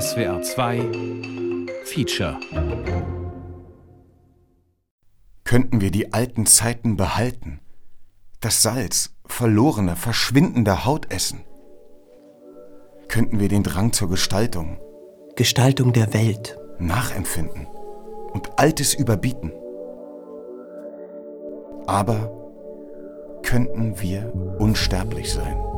SWR 2 Feature Könnten wir die alten Zeiten behalten? Das Salz verlorener, verschwindender Haut essen? Könnten wir den Drang zur Gestaltung, Gestaltung der Welt, nachempfinden und Altes überbieten? Aber könnten wir unsterblich sein?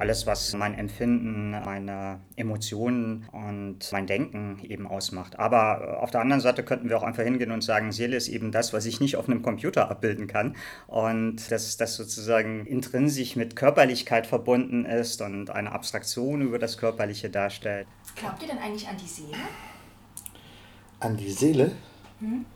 Alles, was mein Empfinden, meine Emotionen und mein Denken eben ausmacht. Aber auf der anderen Seite könnten wir auch einfach hingehen und sagen, Seele ist eben das, was ich nicht auf einem Computer abbilden kann und dass das sozusagen intrinsisch mit Körperlichkeit verbunden ist und eine Abstraktion über das Körperliche darstellt. Glaubt ihr denn eigentlich an die Seele? An die Seele? Hm?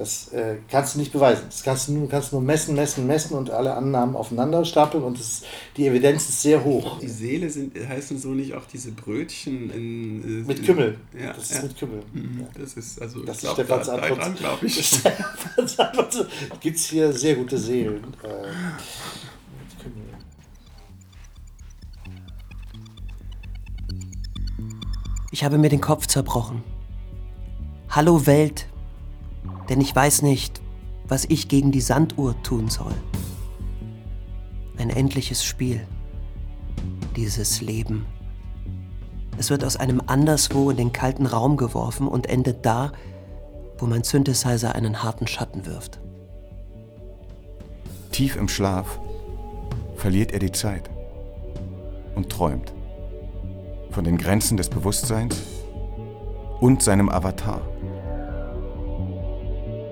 Das äh, kannst du nicht beweisen. Das kannst du nur, kannst nur messen, messen, messen und alle Annahmen aufeinander stapeln und das, die Evidenz ist sehr hoch. Die Seele sind, heißen so nicht auch diese Brötchen in. Äh, mit Kümmel. Ja, das ist ja. mit Kümmel. Mhm, das ist also. Das glaub, ist Stefans da, Antwort. Daran, glaube ich. Gibt es hier sehr gute Seelen. Äh, mit Kümmel. Ich habe mir den Kopf zerbrochen. Hallo Welt, denn ich weiß nicht, was ich gegen die Sanduhr tun soll. Ein endliches Spiel, dieses Leben. Es wird aus einem Anderswo in den kalten Raum geworfen und endet da, wo mein Synthesizer einen harten Schatten wirft. Tief im Schlaf verliert er die Zeit und träumt von den Grenzen des Bewusstseins und seinem Avatar.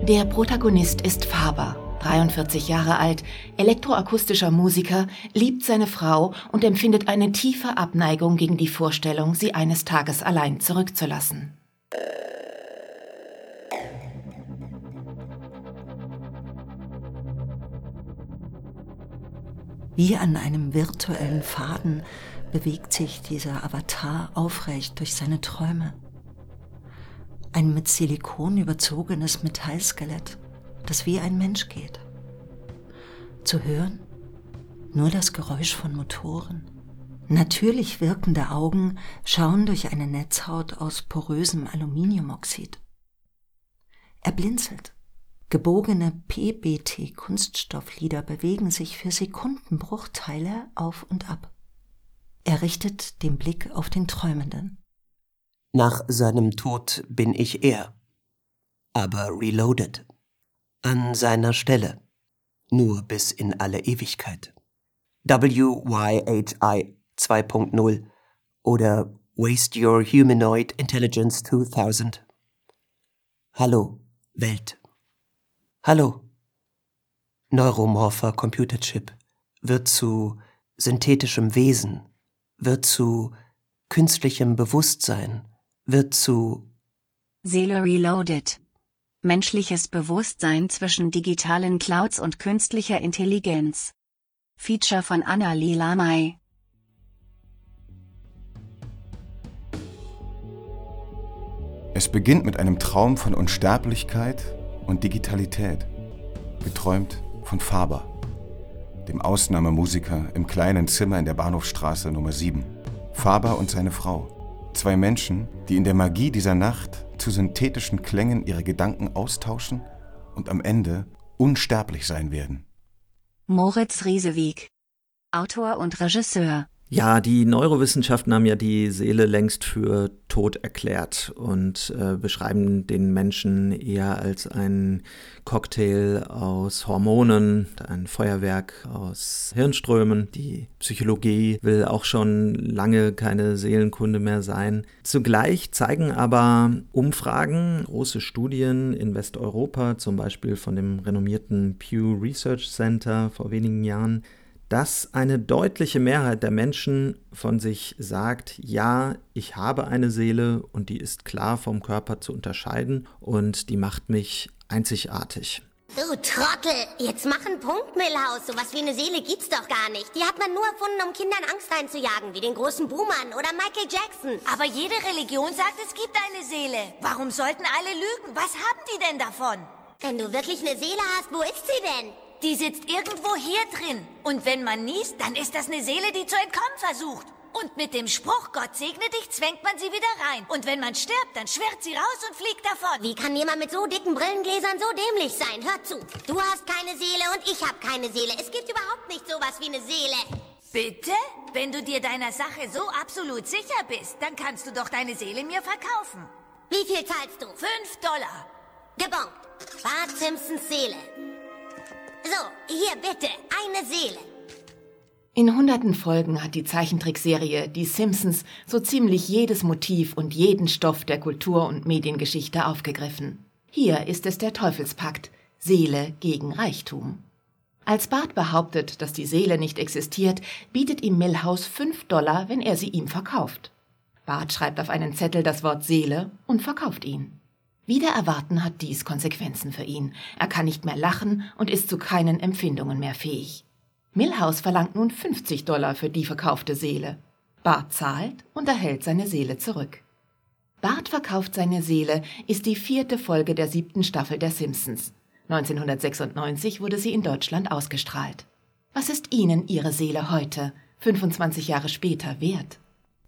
Der Protagonist ist Faber, 43 Jahre alt, elektroakustischer Musiker, liebt seine Frau und empfindet eine tiefe Abneigung gegen die Vorstellung, sie eines Tages allein zurückzulassen. Wie an einem virtuellen Faden bewegt sich dieser Avatar aufrecht durch seine Träume. Ein mit Silikon überzogenes Metallskelett, das wie ein Mensch geht. Zu hören? Nur das Geräusch von Motoren. Natürlich wirkende Augen schauen durch eine Netzhaut aus porösem Aluminiumoxid. Er blinzelt. Gebogene PBT-Kunststofflider bewegen sich für Sekundenbruchteile auf und ab. Er richtet den Blick auf den Träumenden. Nach seinem Tod bin ich er, aber reloaded. An seiner Stelle, nur bis in alle Ewigkeit. WYHI 2.0 oder Waste Your Humanoid Intelligence 2000. Hallo, Welt. Hallo. Neuromorpher Computerchip wird zu synthetischem Wesen, wird zu künstlichem Bewusstsein, wird zu Seele Reloaded. Menschliches Bewusstsein zwischen digitalen Clouds und künstlicher Intelligenz. Feature von Anna-Lee Lamay. Es beginnt mit einem Traum von Unsterblichkeit und Digitalität, geträumt von Faber, dem Ausnahmemusiker im kleinen Zimmer in der Bahnhofstraße Nummer 7. Faber und seine Frau, zwei Menschen, die in der Magie dieser Nacht zu synthetischen Klängen ihre Gedanken austauschen und am Ende unsterblich sein werden. Moritz Riesewig. Autor und Regisseur. Ja, die Neurowissenschaften haben ja die Seele längst für tot erklärt und äh, beschreiben den Menschen eher als einen Cocktail aus Hormonen, ein Feuerwerk aus Hirnströmen. Die Psychologie will auch schon lange keine Seelenkunde mehr sein. Zugleich zeigen aber Umfragen, große Studien in Westeuropa, zum Beispiel von dem renommierten Pew Research Center vor wenigen Jahren, dass eine deutliche Mehrheit der Menschen von sich sagt, ja, ich habe eine Seele und die ist klar vom Körper zu unterscheiden und die macht mich einzigartig. Du Trottel, jetzt mach einen Punkt, Millhaus. Sowas wie eine Seele gibt's doch gar nicht. Die hat man nur erfunden, um Kindern Angst einzujagen, wie den großen Buhmann oder Michael Jackson. Aber jede Religion sagt, es gibt eine Seele. Warum sollten alle lügen? Was haben die denn davon? Wenn du wirklich eine Seele hast, wo ist sie denn? Die sitzt irgendwo hier drin. Und wenn man niest, dann ist das eine Seele, die zu entkommen versucht. Und mit dem Spruch, Gott segne dich, zwängt man sie wieder rein. Und wenn man stirbt, dann schwirrt sie raus und fliegt davon. Wie kann jemand mit so dicken Brillengläsern so dämlich sein? Hör zu. Du hast keine Seele und ich habe keine Seele. Es gibt überhaupt nicht sowas wie eine Seele. Bitte? Wenn du dir deiner Sache so absolut sicher bist, dann kannst du doch deine Seele mir verkaufen. Wie viel zahlst du? Fünf Dollar. Gebongt. Bart Simpsons Seele. So, hier bitte, eine Seele. In hunderten Folgen hat die Zeichentrickserie Die Simpsons so ziemlich jedes Motiv und jeden Stoff der Kultur- und Mediengeschichte aufgegriffen. Hier ist es der Teufelspakt Seele gegen Reichtum. Als Bart behauptet, dass die Seele nicht existiert, bietet ihm Milhouse 5 Dollar, wenn er sie ihm verkauft. Bart schreibt auf einen Zettel das Wort Seele und verkauft ihn. Wieder erwarten hat dies Konsequenzen für ihn. Er kann nicht mehr lachen und ist zu keinen Empfindungen mehr fähig. Milhouse verlangt nun 50 Dollar für die verkaufte Seele. Bart zahlt und erhält seine Seele zurück. Bart verkauft seine Seele ist die vierte Folge der siebten Staffel der Simpsons. 1996 wurde sie in Deutschland ausgestrahlt. Was ist Ihnen Ihre Seele heute, 25 Jahre später, wert?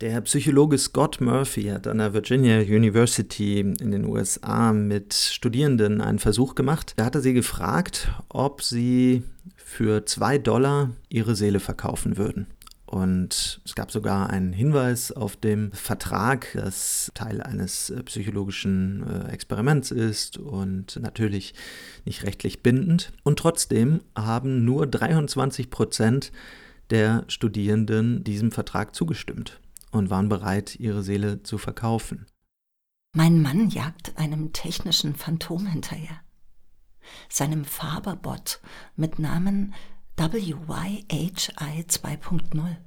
Der Psychologe Scott Murphy hat an der Virginia University in den USA mit Studierenden einen Versuch gemacht. Da hat er sie gefragt, ob sie für zwei Dollar ihre Seele verkaufen würden. Und es gab sogar einen Hinweis auf dem Vertrag, das Teil eines psychologischen äh, Experiments ist und natürlich nicht rechtlich bindend. Und trotzdem haben nur 23 Prozent der Studierenden diesem Vertrag zugestimmt und waren bereit, ihre Seele zu verkaufen. Mein Mann jagt einem technischen Phantom hinterher. Seinem Faberbot mit Namen WYHI 2.0.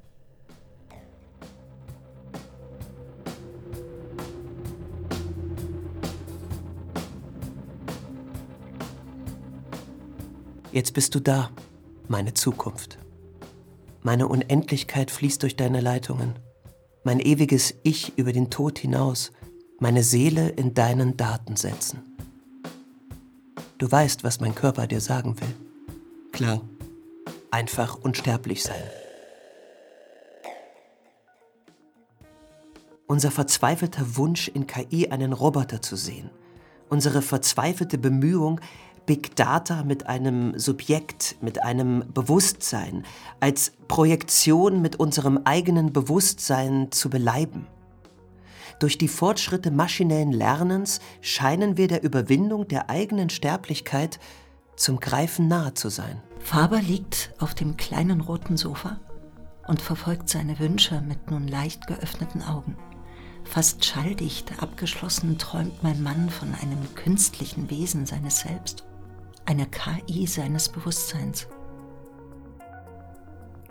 Jetzt bist du da, meine Zukunft. Meine Unendlichkeit fließt durch deine Leitungen mein ewiges Ich über den Tod hinaus, meine Seele in deinen Datensätzen. Du weißt, was mein Körper dir sagen will. Klar, einfach unsterblich sein. Unser verzweifelter Wunsch, in KI einen Roboter zu sehen, unsere verzweifelte Bemühung, Big Data mit einem Subjekt, mit einem Bewusstsein, als Projektion mit unserem eigenen Bewusstsein zu beleiben. Durch die Fortschritte maschinellen Lernens scheinen wir der Überwindung der eigenen Sterblichkeit zum Greifen nahe zu sein. Faber liegt auf dem kleinen roten Sofa und verfolgt seine Wünsche mit nun leicht geöffneten Augen. Fast schalldicht abgeschlossen träumt mein Mann von einem künstlichen Wesen seines Selbst eine KI seines Bewusstseins.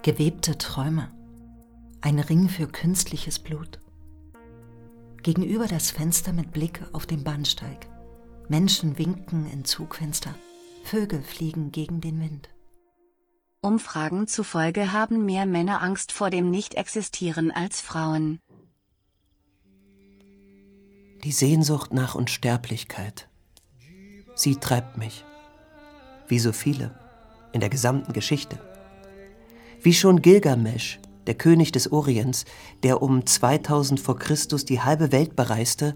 Gewebte Träume, ein Ring für künstliches Blut. Gegenüber das Fenster mit Blick auf den Bahnsteig. Menschen winken in Zugfenster, Vögel fliegen gegen den Wind. Umfragen zufolge haben mehr Männer Angst vor dem Nicht-Existieren als Frauen. Die Sehnsucht nach Unsterblichkeit. Sie treibt mich wie so viele in der gesamten Geschichte. Wie schon Gilgamesch, der König des Orients, der um 2000 vor Christus die halbe Welt bereiste,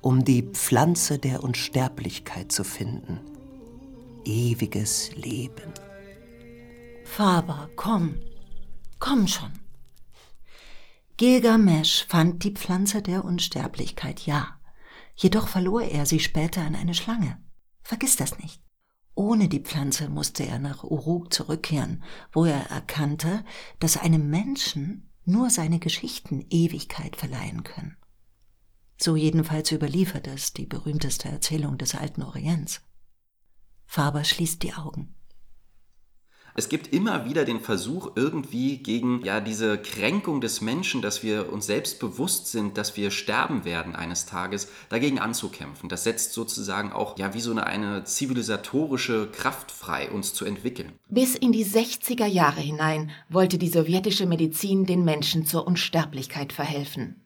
um die Pflanze der Unsterblichkeit zu finden. Ewiges Leben. Faber, komm, komm schon. Gilgamesch fand die Pflanze der Unsterblichkeit, ja. Jedoch verlor er sie später an eine Schlange. Vergiss das nicht. Ohne die Pflanze musste er nach Uruk zurückkehren, wo er erkannte, dass einem Menschen nur seine Geschichten Ewigkeit verleihen können. So jedenfalls überliefert es die berühmteste Erzählung des alten Orients. Faber schließt die Augen. Es gibt immer wieder den Versuch, irgendwie gegen ja, diese Kränkung des Menschen, dass wir uns selbst bewusst sind, dass wir sterben werden eines Tages, dagegen anzukämpfen. Das setzt sozusagen auch ja, wie so eine, eine zivilisatorische Kraft frei, uns zu entwickeln. Bis in die 60er Jahre hinein wollte die sowjetische Medizin den Menschen zur Unsterblichkeit verhelfen.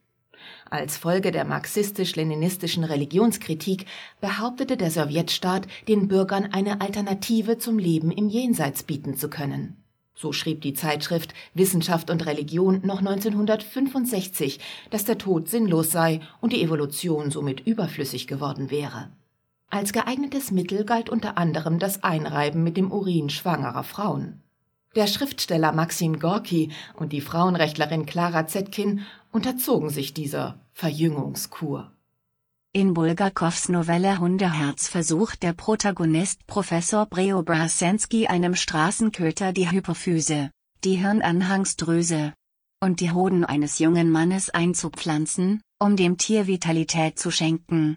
Als Folge der marxistisch-leninistischen Religionskritik behauptete der Sowjetstaat, den Bürgern eine Alternative zum Leben im Jenseits bieten zu können. So schrieb die Zeitschrift Wissenschaft und Religion noch 1965, dass der Tod sinnlos sei und die Evolution somit überflüssig geworden wäre. Als geeignetes Mittel galt unter anderem das Einreiben mit dem Urin schwangerer Frauen. Der Schriftsteller Maxim Gorki und die Frauenrechtlerin Clara Zetkin unterzogen sich dieser Verjüngungskur. In Bulgakows Novelle Hundeherz versucht der Protagonist Professor Preobrazhensky einem Straßenköter die Hypophyse, die Hirnanhangsdrüse und die Hoden eines jungen Mannes einzupflanzen, um dem Tier Vitalität zu schenken.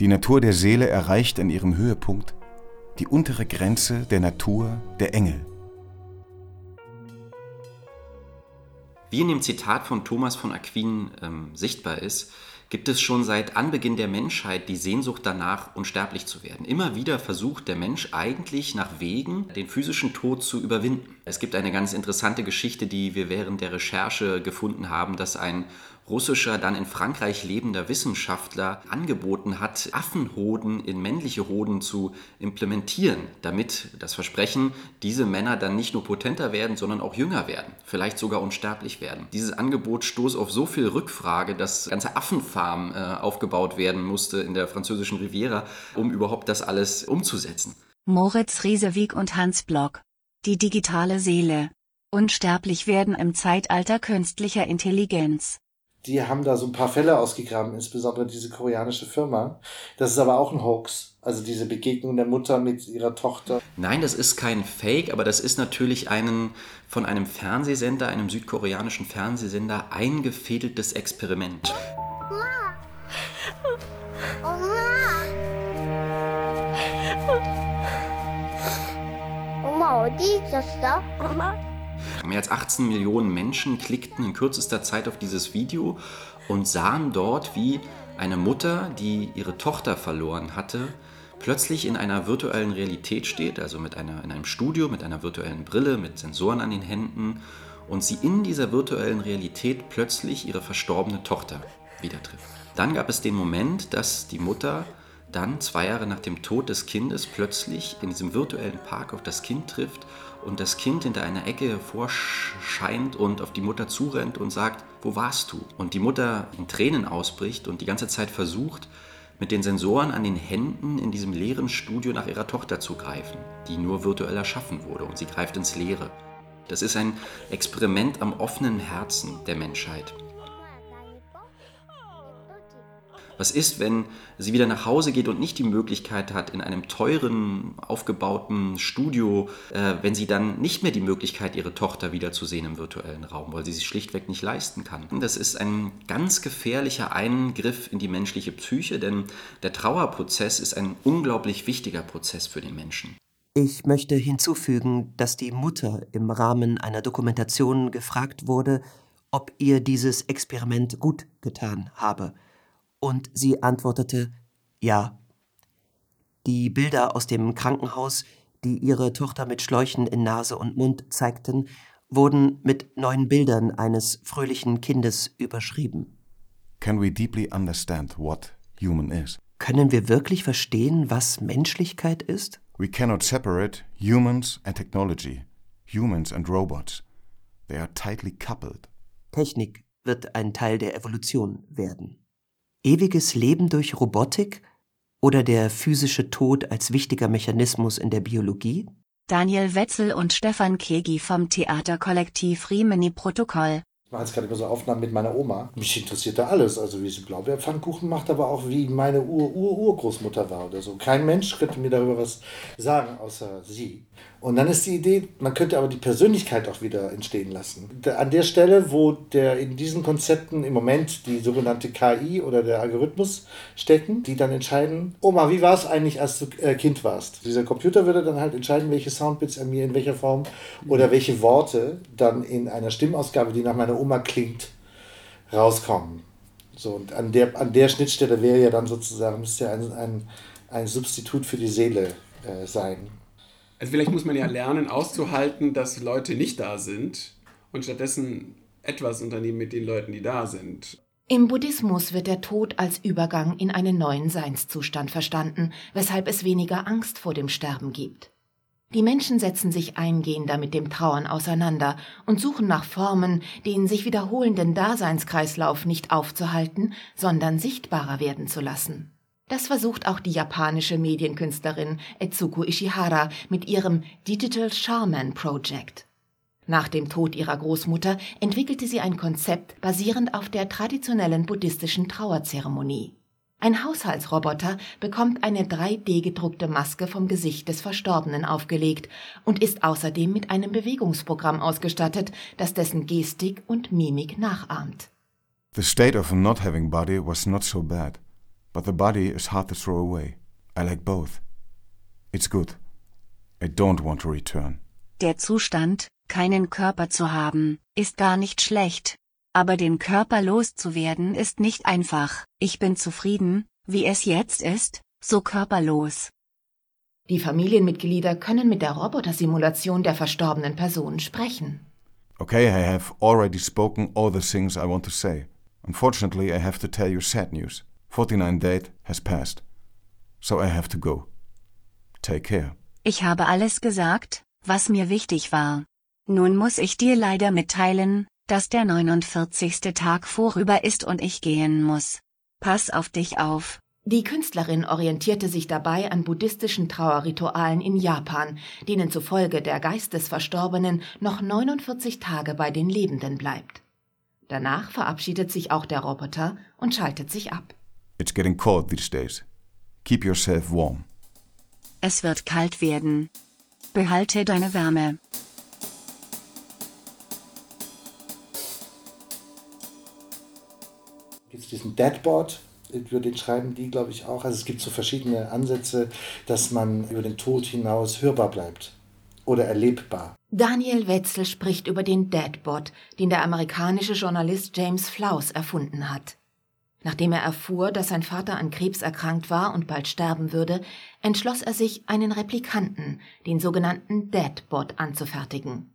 Die Natur der Seele erreicht an ihrem Höhepunkt die untere Grenze der Natur der Engel. Wie in dem Zitat von Thomas von Aquin ähm, sichtbar ist, gibt es schon seit Anbeginn der Menschheit die Sehnsucht danach, unsterblich zu werden. Immer wieder versucht der Mensch eigentlich nach Wegen, den physischen Tod zu überwinden. Es gibt eine ganz interessante Geschichte, die wir während der Recherche gefunden haben, dass ein russischer, dann in Frankreich lebender Wissenschaftler angeboten hat, Affenhoden in männliche Hoden zu implementieren, damit das Versprechen, diese Männer dann nicht nur potenter werden, sondern auch jünger werden, vielleicht sogar unsterblich werden. Dieses Angebot stoß auf so viel Rückfrage, dass ganze Affenfarmen äh, aufgebaut werden musste in der französischen Riviera, um überhaupt das alles umzusetzen. Moritz Riesewig und Hans Block. Die digitale Seele. Unsterblich werden im Zeitalter künstlicher Intelligenz die haben da so ein paar Fälle ausgegraben, insbesondere diese koreanische Firma. Das ist aber auch ein Hoax. Also diese Begegnung der Mutter mit ihrer Tochter. Nein, das ist kein Fake, aber das ist natürlich ein von einem Fernsehsender, einem südkoreanischen Fernsehsender, eingefädeltes Experiment. Oma, 어디 있었어? 엄마? Mehr als 18 Millionen Menschen klickten in kürzester Zeit auf dieses Video und sahen dort, wie eine Mutter, die ihre Tochter verloren hatte, plötzlich in einer virtuellen Realität steht, also mit einer, in einem Studio, mit einer virtuellen Brille, mit Sensoren an den Händen und sie in dieser virtuellen Realität plötzlich ihre verstorbene Tochter wieder trifft. Dann gab es den Moment, dass die Mutter dann zwei Jahre nach dem Tod des Kindes plötzlich in diesem virtuellen Park auf das Kind trifft und das Kind hinter einer Ecke hervorscheint und auf die Mutter zurennt und sagt, wo warst du? Und die Mutter in Tränen ausbricht und die ganze Zeit versucht, mit den Sensoren an den Händen in diesem leeren Studio nach ihrer Tochter zu greifen, die nur virtuell erschaffen wurde und sie greift ins Leere. Das ist ein Experiment am offenen Herzen der Menschheit. Was ist, wenn sie wieder nach Hause geht und nicht die Möglichkeit hat, in einem teuren, aufgebauten Studio, äh, wenn sie dann nicht mehr die Möglichkeit, ihre Tochter wiederzusehen im virtuellen Raum, weil sie sich schlichtweg nicht leisten kann. Das ist ein ganz gefährlicher Eingriff in die menschliche Psyche, denn der Trauerprozess ist ein unglaublich wichtiger Prozess für den Menschen. Ich möchte hinzufügen, dass die Mutter im Rahmen einer Dokumentation gefragt wurde, ob ihr dieses Experiment gut getan habe und sie antwortete ja. Die Bilder aus dem Krankenhaus, die ihre Tochter mit Schläuchen in Nase und Mund zeigten, wurden mit neuen Bildern eines fröhlichen Kindes überschrieben. Can we deeply understand what human is? Können wir wirklich verstehen, was Menschlichkeit ist? We cannot separate humans and technology, humans and robots. They are tightly coupled. Technik wird ein Teil der Evolution werden. Ewiges Leben durch Robotik oder der physische Tod als wichtiger Mechanismus in der Biologie? Daniel Wetzel und Stefan Kegi vom Theaterkollektiv Rimini Protokoll. Ich mache jetzt gerade immer so Aufnahmen mit meiner Oma. Mich interessiert da alles. Also wie sie Blaubeerpfannkuchen macht, aber auch wie meine Ur-Ur-Urgroßmutter war oder so. Kein Mensch könnte mir darüber was sagen, außer sie. Und dann ist die Idee, man könnte aber die Persönlichkeit auch wieder entstehen lassen. An der Stelle, wo der in diesen Konzepten im Moment die sogenannte KI oder der Algorithmus stecken, die dann entscheiden, Oma, wie war es eigentlich, als du äh, Kind warst? Dieser Computer würde dann halt entscheiden, welche Soundbits er mir in welcher Form oder welche Worte dann in einer Stimmausgabe, die nach meiner Oma klingt, rauskommen. So, und an der, an der Schnittstelle wäre ja dann sozusagen, müsste ja ein, ein, ein Substitut für die Seele äh, sein. Also vielleicht muss man ja lernen, auszuhalten, dass Leute nicht da sind und stattdessen etwas unternehmen mit den Leuten, die da sind. Im Buddhismus wird der Tod als Übergang in einen neuen Seinszustand verstanden, weshalb es weniger Angst vor dem Sterben gibt. Die Menschen setzen sich eingehender mit dem Trauern auseinander und suchen nach Formen, den sich wiederholenden Daseinskreislauf nicht aufzuhalten, sondern sichtbarer werden zu lassen. Das versucht auch die japanische Medienkünstlerin Etsuko Ishihara mit ihrem Digital Shaman Project. Nach dem Tod ihrer Großmutter entwickelte sie ein Konzept basierend auf der traditionellen buddhistischen Trauerzeremonie. Ein Haushaltsroboter bekommt eine 3D-gedruckte Maske vom Gesicht des Verstorbenen aufgelegt und ist außerdem mit einem Bewegungsprogramm ausgestattet, das dessen Gestik und Mimik nachahmt. The state of not having body was not so bad. But the body is hard to throw away. I like both. It's good. I don't want to return. Der Zustand, keinen Körper zu haben, ist gar nicht schlecht. Aber den Körper loszuwerden ist nicht einfach. Ich bin zufrieden, wie es jetzt ist, so körperlos. Die Familienmitglieder können mit der Robotersimulation der verstorbenen Person sprechen. Okay, I have already spoken all the things I want to say. Unfortunately, I have to tell you sad news. 49 date has passed. So I have to go. Take care. Ich habe alles gesagt, was mir wichtig war. Nun muss ich dir leider mitteilen, dass der 49. Tag vorüber ist und ich gehen muss. Pass auf dich auf. Die Künstlerin orientierte sich dabei an buddhistischen Trauerritualen in Japan, denen zufolge der Geist des Verstorbenen noch 49 Tage bei den Lebenden bleibt. Danach verabschiedet sich auch der Roboter und schaltet sich ab. It's getting cold these days. Keep yourself warm. Es wird kalt werden. Behalte deine Wärme. Gibt es diesen Deadboard, über den schreiben die, glaube ich, auch. Also es gibt so verschiedene Ansätze, dass man über den Tod hinaus hörbar bleibt oder erlebbar. Daniel Wetzel spricht über den Deadbot, den der amerikanische Journalist James Flaus erfunden hat. Nachdem er erfuhr, dass sein Vater an Krebs erkrankt war und bald sterben würde, entschloss er sich, einen Replikanten, den sogenannten Deadbot, anzufertigen.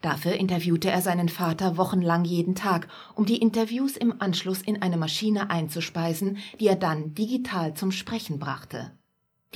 Dafür interviewte er seinen Vater wochenlang jeden Tag, um die Interviews im Anschluss in eine Maschine einzuspeisen, die er dann digital zum Sprechen brachte.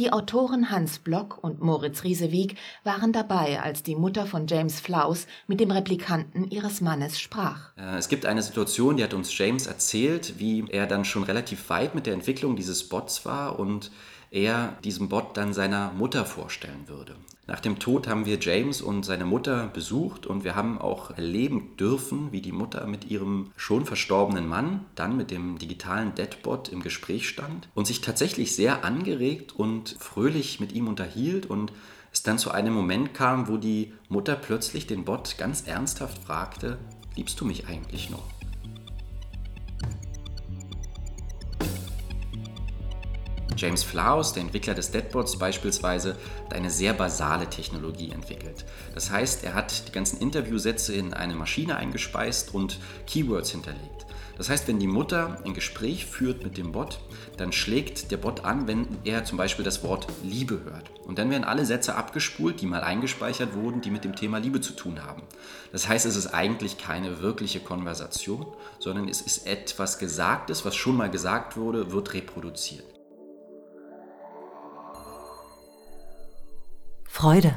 Die Autoren Hans Block und Moritz Riesewig waren dabei, als die Mutter von James Flaus mit dem Replikanten ihres Mannes sprach. Äh, es gibt eine Situation, die hat uns James erzählt, wie er dann schon relativ weit mit der Entwicklung dieses Bots war und er diesen Bot dann seiner Mutter vorstellen würde. Nach dem Tod haben wir James und seine Mutter besucht und wir haben auch erleben dürfen, wie die Mutter mit ihrem schon verstorbenen Mann dann mit dem digitalen Deadbot im Gespräch stand und sich tatsächlich sehr angeregt und fröhlich mit ihm unterhielt und es dann zu einem Moment kam, wo die Mutter plötzlich den Bot ganz ernsthaft fragte, liebst du mich eigentlich noch? James Flaus, der Entwickler des Deadbots beispielsweise, hat eine sehr basale Technologie entwickelt. Das heißt, er hat die ganzen Interviewsätze in eine Maschine eingespeist und Keywords hinterlegt. Das heißt, wenn die Mutter ein Gespräch führt mit dem Bot, dann schlägt der Bot an, wenn er zum Beispiel das Wort Liebe hört. Und dann werden alle Sätze abgespult, die mal eingespeichert wurden, die mit dem Thema Liebe zu tun haben. Das heißt, es ist eigentlich keine wirkliche Konversation, sondern es ist etwas Gesagtes, was schon mal gesagt wurde, wird reproduziert. Freude.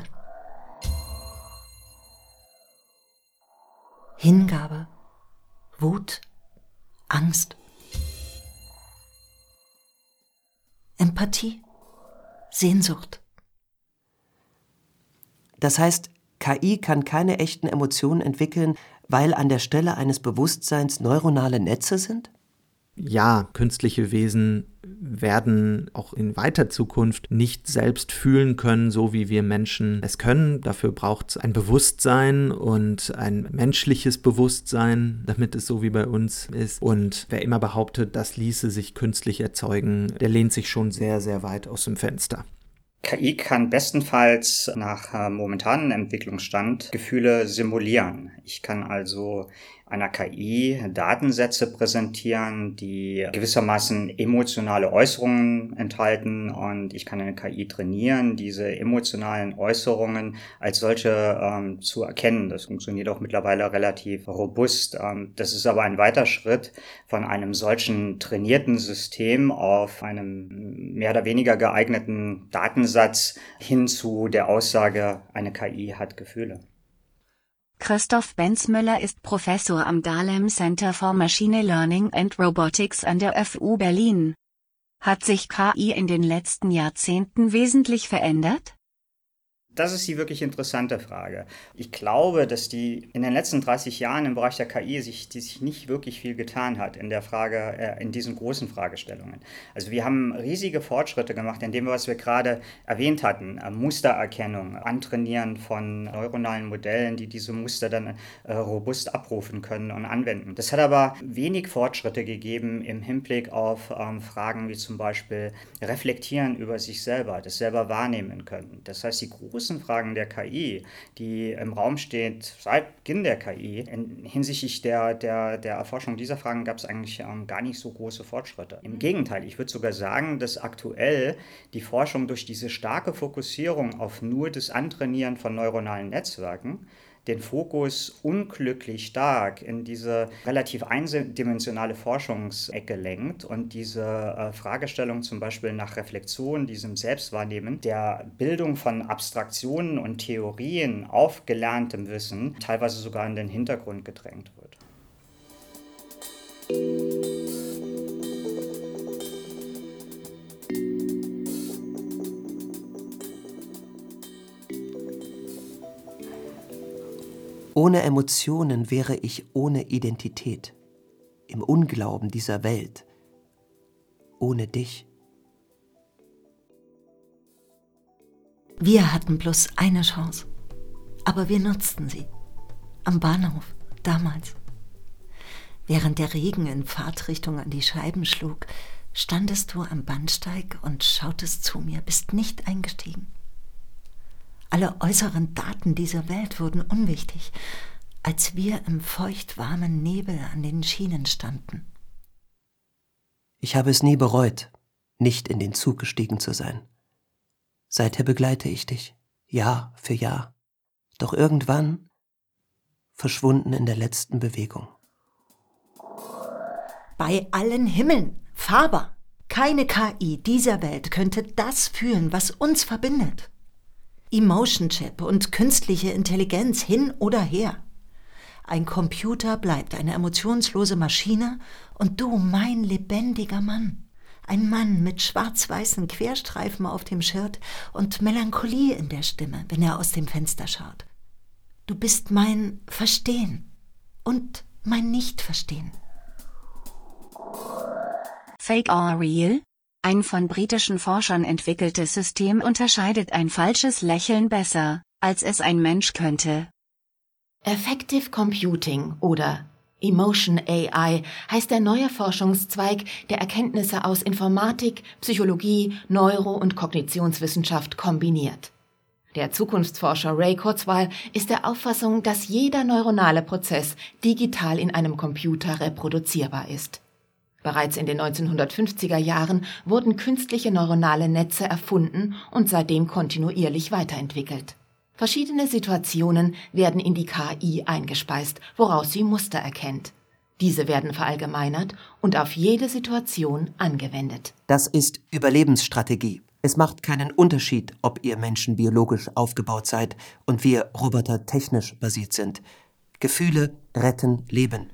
Hingabe. Wut. Angst. Empathie. Sehnsucht. Das heißt, KI kann keine echten Emotionen entwickeln, weil an der Stelle eines Bewusstseins neuronale Netze sind? Ja, künstliche Wesen werden auch in weiter Zukunft nicht selbst fühlen können, so wie wir Menschen es können. Dafür braucht es ein Bewusstsein und ein menschliches Bewusstsein, damit es so wie bei uns ist. Und wer immer behauptet, das ließe sich künstlich erzeugen, der lehnt sich schon sehr, sehr weit aus dem Fenster. KI kann bestenfalls nach momentanem Entwicklungsstand Gefühle simulieren. Ich kann also einer KI Datensätze präsentieren, die gewissermaßen emotionale Äußerungen enthalten und ich kann eine KI trainieren, diese emotionalen Äußerungen als solche ähm, zu erkennen. Das funktioniert auch mittlerweile relativ robust. Ähm, das ist aber ein weiter Schritt von einem solchen trainierten System auf einem mehr oder weniger geeigneten Datensatz hin zu der Aussage, eine KI hat Gefühle. Christoph Benzmüller ist Professor am Dahlem Center for Machine Learning and Robotics an der FU Berlin. Hat sich KI in den letzten Jahrzehnten wesentlich verändert? Das ist die wirklich interessante Frage. Ich glaube, dass die in den letzten 30 Jahren im Bereich der KI sich, die sich nicht wirklich viel getan hat in der Frage, äh, in diesen großen Fragestellungen. Also wir haben riesige Fortschritte gemacht in dem, was wir gerade erwähnt hatten. Äh, Mustererkennung, Antrainieren von neuronalen Modellen, die diese Muster dann äh, robust abrufen können und anwenden. Das hat aber wenig Fortschritte gegeben im Hinblick auf ähm, Fragen wie zum Beispiel Reflektieren über sich selber, das selber wahrnehmen können. Das heißt, die großen Fragen der KI, die im Raum steht seit Beginn der KI, in, hinsichtlich der, der, der Erforschung dieser Fragen gab es eigentlich ähm, gar nicht so große Fortschritte. Im Gegenteil, ich würde sogar sagen, dass aktuell die Forschung durch diese starke Fokussierung auf nur das Antrainieren von neuronalen Netzwerken den Fokus unglücklich stark in diese relativ eindimensionale Forschungsecke lenkt und diese äh, Fragestellung zum Beispiel nach Reflexion, diesem Selbstwahrnehmen, der Bildung von Abstraktionen und Theorien auf gelerntem Wissen teilweise sogar in den Hintergrund gedrängt wird. Ohne Emotionen wäre ich ohne Identität, im Unglauben dieser Welt, ohne dich. Wir hatten bloß eine Chance, aber wir nutzten sie. Am Bahnhof, damals. Während der Regen in Fahrtrichtung an die Scheiben schlug, standest du am Bahnsteig und schautest zu mir, bist nicht eingestiegen. Alle äußeren Daten dieser Welt wurden unwichtig, als wir im feuchtwarmen Nebel an den Schienen standen. Ich habe es nie bereut, nicht in den Zug gestiegen zu sein. Seither begleite ich dich, Jahr für Jahr. Doch irgendwann verschwunden in der letzten Bewegung. Bei allen Himmeln, Faber, keine KI dieser Welt könnte das fühlen, was uns verbindet. Emotion Chip und künstliche Intelligenz hin oder her. Ein Computer bleibt eine emotionslose Maschine und du mein lebendiger Mann. Ein Mann mit schwarz-weißen Querstreifen auf dem Shirt und Melancholie in der Stimme, wenn er aus dem Fenster schaut. Du bist mein Verstehen und mein Nicht-Verstehen. Fake or real? Ein von britischen Forschern entwickeltes System unterscheidet ein falsches Lächeln besser, als es ein Mensch könnte. Effective Computing oder Emotion AI heißt der neue Forschungszweig, der Erkenntnisse aus Informatik, Psychologie, Neuro- und Kognitionswissenschaft kombiniert. Der Zukunftsforscher Ray Kurzweil ist der Auffassung, dass jeder neuronale Prozess digital in einem Computer reproduzierbar ist. Bereits in den 1950er Jahren wurden künstliche neuronale Netze erfunden und seitdem kontinuierlich weiterentwickelt. Verschiedene Situationen werden in die KI eingespeist, woraus sie Muster erkennt. Diese werden verallgemeinert und auf jede Situation angewendet. Das ist Überlebensstrategie. Es macht keinen Unterschied, ob ihr Menschen biologisch aufgebaut seid und wir Roboter technisch basiert sind. Gefühle retten Leben.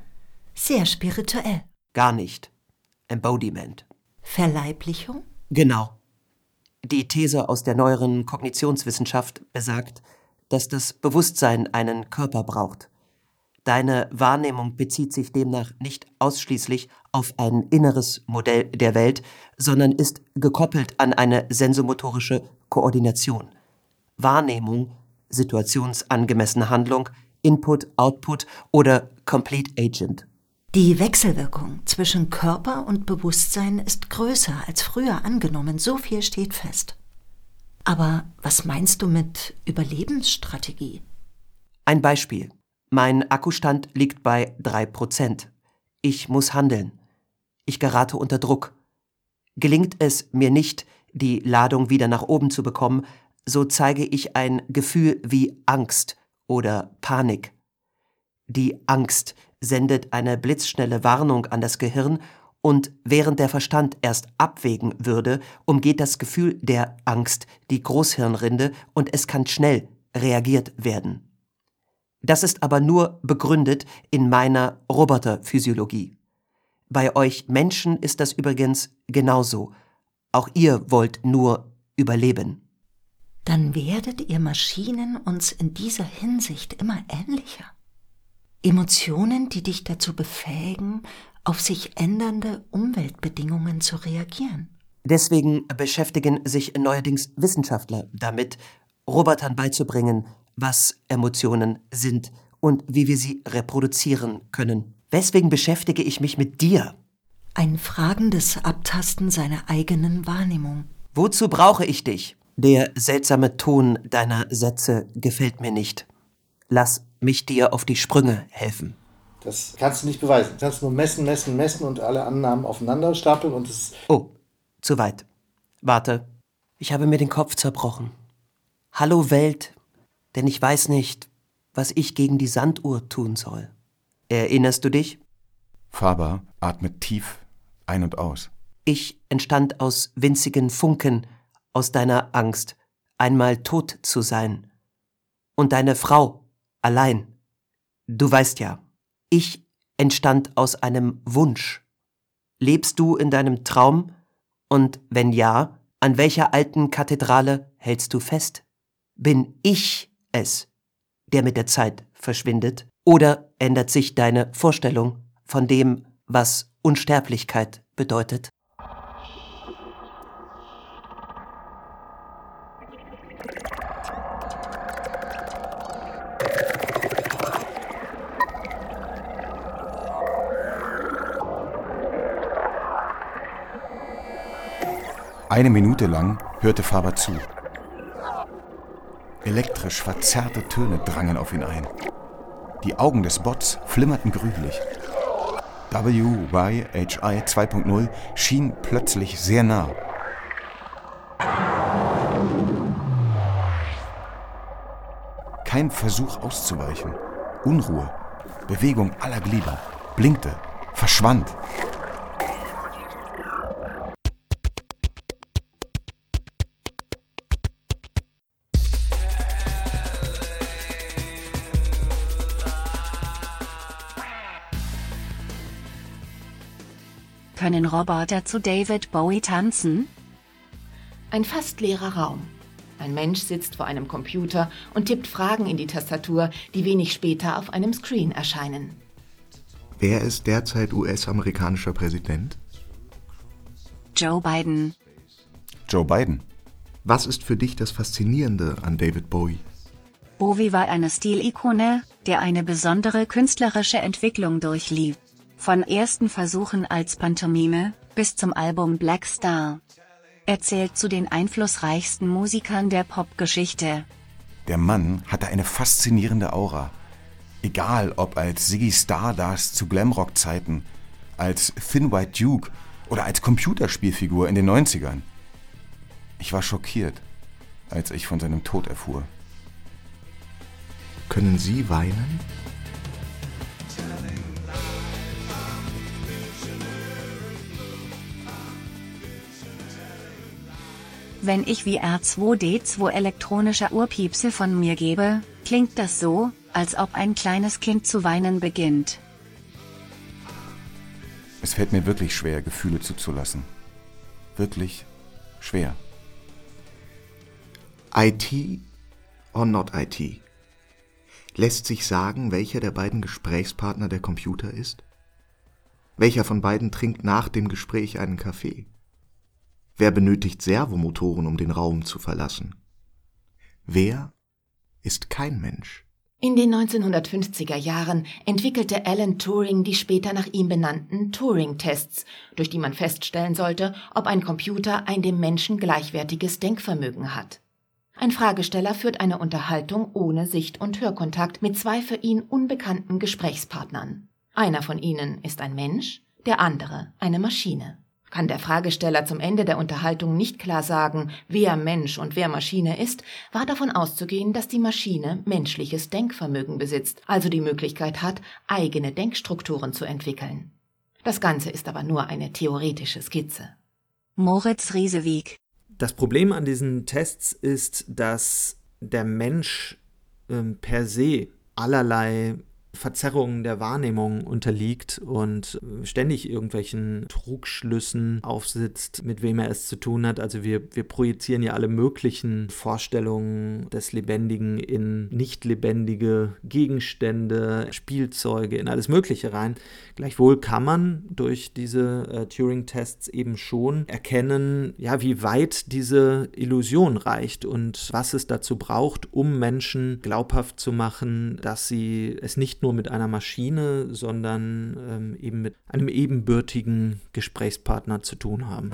Sehr spirituell. Gar nicht. Embodiment. Verleiblichung? Genau. Die These aus der neueren Kognitionswissenschaft besagt, dass das Bewusstsein einen Körper braucht. Deine Wahrnehmung bezieht sich demnach nicht ausschließlich auf ein inneres Modell der Welt, sondern ist gekoppelt an eine sensomotorische Koordination. Wahrnehmung, situationsangemessene Handlung, Input, Output oder Complete Agent. Die Wechselwirkung zwischen Körper und Bewusstsein ist größer als früher angenommen, so viel steht fest. Aber was meinst du mit Überlebensstrategie? Ein Beispiel. Mein Akkustand liegt bei 3%. Ich muss handeln. Ich gerate unter Druck. Gelingt es mir nicht, die Ladung wieder nach oben zu bekommen, so zeige ich ein Gefühl wie Angst oder Panik. Die Angst sendet eine blitzschnelle Warnung an das Gehirn und während der Verstand erst abwägen würde, umgeht das Gefühl der Angst die Großhirnrinde und es kann schnell reagiert werden. Das ist aber nur begründet in meiner Roboterphysiologie. Bei euch Menschen ist das übrigens genauso. Auch ihr wollt nur überleben. Dann werdet ihr Maschinen uns in dieser Hinsicht immer ähnlicher. Emotionen, die dich dazu befähigen, auf sich ändernde Umweltbedingungen zu reagieren. Deswegen beschäftigen sich neuerdings Wissenschaftler damit, Robotern beizubringen, was Emotionen sind und wie wir sie reproduzieren können. Weswegen beschäftige ich mich mit dir? Ein fragendes Abtasten seiner eigenen Wahrnehmung. Wozu brauche ich dich? Der seltsame Ton deiner Sätze gefällt mir nicht. Lass mich dir auf die Sprünge helfen. Das kannst du nicht beweisen. Du kannst nur messen, messen, messen und alle Annahmen aufeinander stapeln und es. Oh, zu weit. Warte, ich habe mir den Kopf zerbrochen. Hallo Welt, denn ich weiß nicht, was ich gegen die Sanduhr tun soll. Erinnerst du dich? Faber atmet tief ein und aus. Ich entstand aus winzigen Funken, aus deiner Angst, einmal tot zu sein. Und deine Frau allein. Du weißt ja, ich entstand aus einem Wunsch. Lebst du in deinem Traum? Und wenn ja, an welcher alten Kathedrale hältst du fest? Bin ich es, der mit der Zeit verschwindet? Oder ändert sich deine Vorstellung von dem, was Unsterblichkeit bedeutet? Eine Minute lang hörte Faber zu. Elektrisch verzerrte Töne drangen auf ihn ein. Die Augen des Bots flimmerten grünlich. WYHI 2.0 schien plötzlich sehr nah. Kein Versuch auszuweichen. Unruhe. Bewegung aller Glieder. Blinkte. Verschwand. Roboter zu David Bowie tanzen? Ein fast leerer Raum. Ein Mensch sitzt vor einem Computer und tippt Fragen in die Tastatur, die wenig später auf einem Screen erscheinen. Wer ist derzeit US-amerikanischer Präsident? Joe Biden. Joe Biden. Was ist für dich das Faszinierende an David Bowie? Bowie war eine Stilikone, der eine besondere künstlerische Entwicklung durchlief. Von ersten Versuchen als Pantomime bis zum Album Black Star. Er zählt zu den einflussreichsten Musikern der Popgeschichte. Der Mann hatte eine faszinierende Aura. Egal ob als Ziggy Stardust zu Glamrock-Zeiten, als Thin White Duke oder als Computerspielfigur in den 90ern. Ich war schockiert, als ich von seinem Tod erfuhr. Können Sie weinen? Wenn ich wie R2D2 elektronische Urpiepse von mir gebe, klingt das so, als ob ein kleines Kind zu weinen beginnt. Es fällt mir wirklich schwer, Gefühle zuzulassen. Wirklich schwer. IT or not IT? Lässt sich sagen, welcher der beiden Gesprächspartner der Computer ist? Welcher von beiden trinkt nach dem Gespräch einen Kaffee? Wer benötigt Servomotoren, um den Raum zu verlassen? Wer ist kein Mensch? In den 1950er Jahren entwickelte Alan Turing die später nach ihm benannten Turing-Tests, durch die man feststellen sollte, ob ein Computer ein dem Menschen gleichwertiges Denkvermögen hat. Ein Fragesteller führt eine Unterhaltung ohne Sicht- und Hörkontakt mit zwei für ihn unbekannten Gesprächspartnern. Einer von ihnen ist ein Mensch, der andere eine Maschine. Kann der Fragesteller zum Ende der Unterhaltung nicht klar sagen, wer Mensch und wer Maschine ist, war davon auszugehen, dass die Maschine menschliches Denkvermögen besitzt, also die Möglichkeit hat, eigene Denkstrukturen zu entwickeln. Das Ganze ist aber nur eine theoretische Skizze. Moritz Rieseweg. Das Problem an diesen Tests ist, dass der Mensch ähm, per se allerlei Verzerrungen der Wahrnehmung unterliegt und ständig irgendwelchen Trugschlüssen aufsitzt, mit wem er es zu tun hat. Also wir, wir projizieren ja alle möglichen Vorstellungen des Lebendigen in nicht lebendige Gegenstände, Spielzeuge, in alles Mögliche rein. Gleichwohl kann man durch diese äh, Turing-Tests eben schon erkennen, ja, wie weit diese Illusion reicht und was es dazu braucht, um Menschen glaubhaft zu machen, dass sie es nicht nur mit einer Maschine, sondern ähm, eben mit einem ebenbürtigen Gesprächspartner zu tun haben.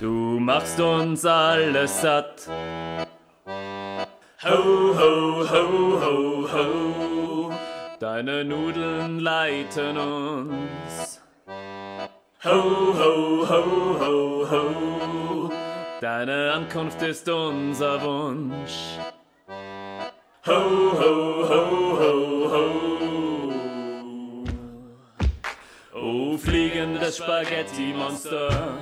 Du machst uns alles satt. Ho, ho, ho, ho, ho. Deine Nudeln leiten uns. Ho, ho, ho, ho, ho. Deine Ankunft ist unser Wunsch. Ho, ho, ho, ho, ho. Oh, fliegendes Spaghetti-Monster.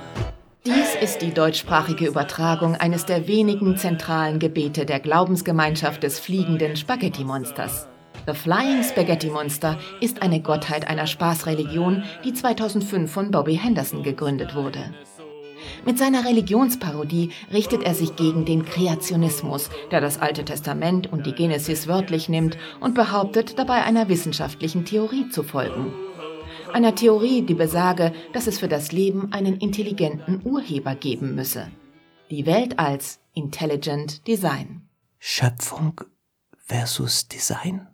Dies ist die deutschsprachige Übertragung eines der wenigen zentralen Gebete der Glaubensgemeinschaft des fliegenden Spaghetti-Monsters. The Flying Spaghetti Monster ist eine Gottheit einer Spaßreligion, die 2005 von Bobby Henderson gegründet wurde. Mit seiner Religionsparodie richtet er sich gegen den Kreationismus, der das Alte Testament und die Genesis wörtlich nimmt und behauptet, dabei einer wissenschaftlichen Theorie zu folgen. Einer Theorie, die besage, dass es für das Leben einen intelligenten Urheber geben müsse. Die Welt als Intelligent Design. Schöpfung versus Design?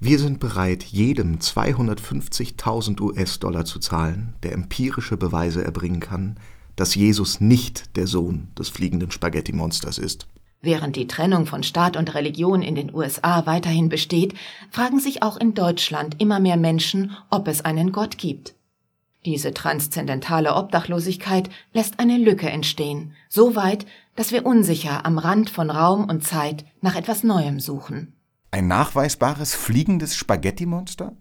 Wir sind bereit, jedem 250.000 US-Dollar zu zahlen, der empirische Beweise erbringen kann, dass Jesus nicht der Sohn des fliegenden Spaghetti-Monsters ist. Während die Trennung von Staat und Religion in den USA weiterhin besteht, fragen sich auch in Deutschland immer mehr Menschen, ob es einen Gott gibt. Diese transzendentale Obdachlosigkeit lässt eine Lücke entstehen, so weit, dass wir unsicher am Rand von Raum und Zeit nach etwas Neuem suchen. Ein nachweisbares fliegendes Spaghetti-Monster?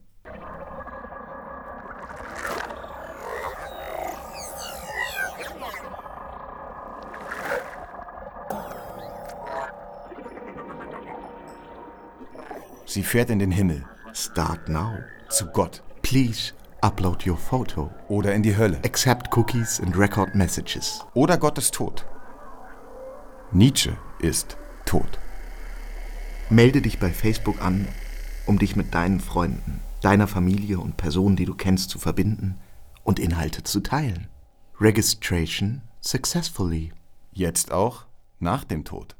Sie fährt in den Himmel. Start now. Zu Gott. Please upload your photo. Oder in die Hölle. Accept cookies and record messages. Oder Gott ist tot. Nietzsche ist tot. Melde dich bei Facebook an, um dich mit deinen Freunden, deiner Familie und Personen, die du kennst, zu verbinden und Inhalte zu teilen. Registration successfully. Jetzt auch nach dem Tod.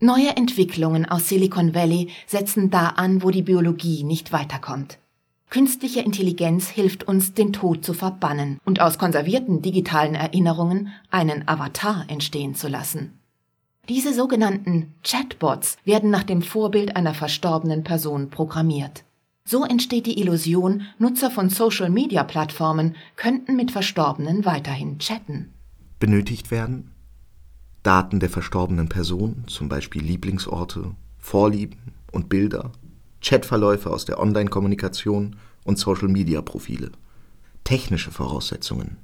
Neue Entwicklungen aus Silicon Valley setzen da an, wo die Biologie nicht weiterkommt. Künstliche Intelligenz hilft uns, den Tod zu verbannen und aus konservierten digitalen Erinnerungen einen Avatar entstehen zu lassen. Diese sogenannten Chatbots werden nach dem Vorbild einer verstorbenen Person programmiert. So entsteht die Illusion, Nutzer von Social-Media-Plattformen könnten mit Verstorbenen weiterhin chatten. Benötigt werden Daten der verstorbenen Person, zum Beispiel Lieblingsorte, Vorlieben und Bilder, Chatverläufe aus der Online-Kommunikation und Social-Media-Profile. Technische Voraussetzungen.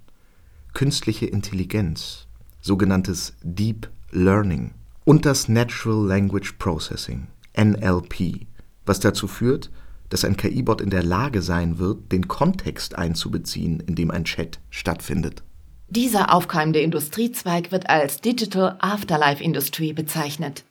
Künstliche Intelligenz, sogenanntes Deep Learning und das Natural Language Processing, NLP, was dazu führt, dass ein KI-Bot in der Lage sein wird, den Kontext einzubeziehen, in dem ein Chat stattfindet. Dieser aufkeimende Industriezweig wird als Digital Afterlife Industry bezeichnet.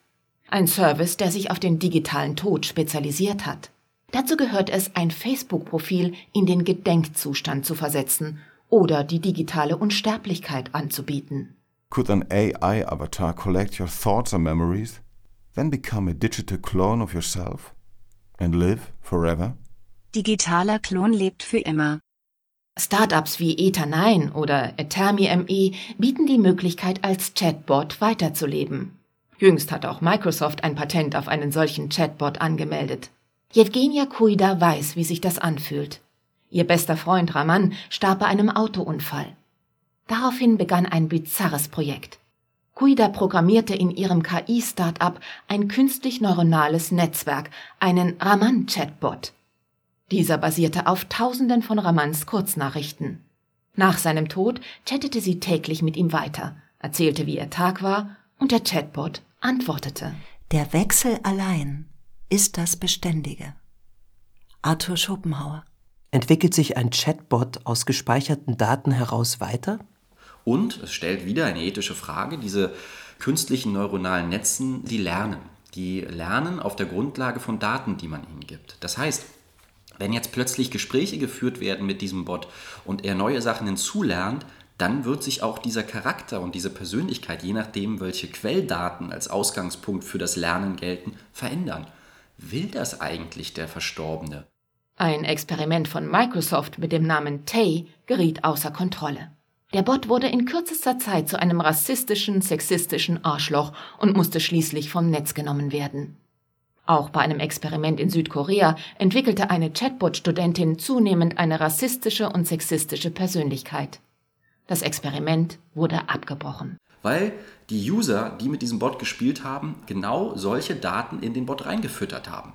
Ein Service, der sich auf den digitalen Tod spezialisiert hat. Dazu gehört es, ein Facebook-Profil in den Gedenkzustand zu versetzen oder die digitale Unsterblichkeit anzubieten. Could an AI avatar collect your thoughts and memories, then become a digital clone of yourself and live forever? Digitaler Klon lebt für immer. Startups wie Ether9 oder Atami ME bieten die Möglichkeit, als Chatbot weiterzuleben. Jüngst hat auch Microsoft ein Patent auf einen solchen Chatbot angemeldet. Jewgenia Kuida weiß, wie sich das anfühlt. Ihr bester Freund Raman starb bei einem Autounfall. Daraufhin begann ein bizarres Projekt. Kuida programmierte in ihrem KI-Startup ein künstlich neuronales Netzwerk, einen Raman-Chatbot. Dieser basierte auf Tausenden von Ramans Kurznachrichten. Nach seinem Tod chattete sie täglich mit ihm weiter, erzählte, wie ihr Tag war, und der Chatbot antwortete. Der Wechsel allein ist das Beständige. Arthur Schopenhauer. Entwickelt sich ein Chatbot aus gespeicherten Daten heraus weiter? Und es stellt wieder eine ethische Frage, diese künstlichen neuronalen Netzen, die lernen. Die lernen auf der Grundlage von Daten, die man ihnen gibt. Das heißt, wenn jetzt plötzlich Gespräche geführt werden mit diesem Bot und er neue Sachen hinzulernt, dann wird sich auch dieser Charakter und diese Persönlichkeit, je nachdem, welche Quelldaten als Ausgangspunkt für das Lernen gelten, verändern. Will das eigentlich der Verstorbene? Ein Experiment von Microsoft mit dem Namen Tay geriet außer Kontrolle. Der Bot wurde in kürzester Zeit zu einem rassistischen, sexistischen Arschloch und musste schließlich vom Netz genommen werden. Auch bei einem Experiment in Südkorea entwickelte eine Chatbot-Studentin zunehmend eine rassistische und sexistische Persönlichkeit. Das Experiment wurde abgebrochen. Weil die User, die mit diesem Bot gespielt haben, genau solche Daten in den Bot reingefüttert haben.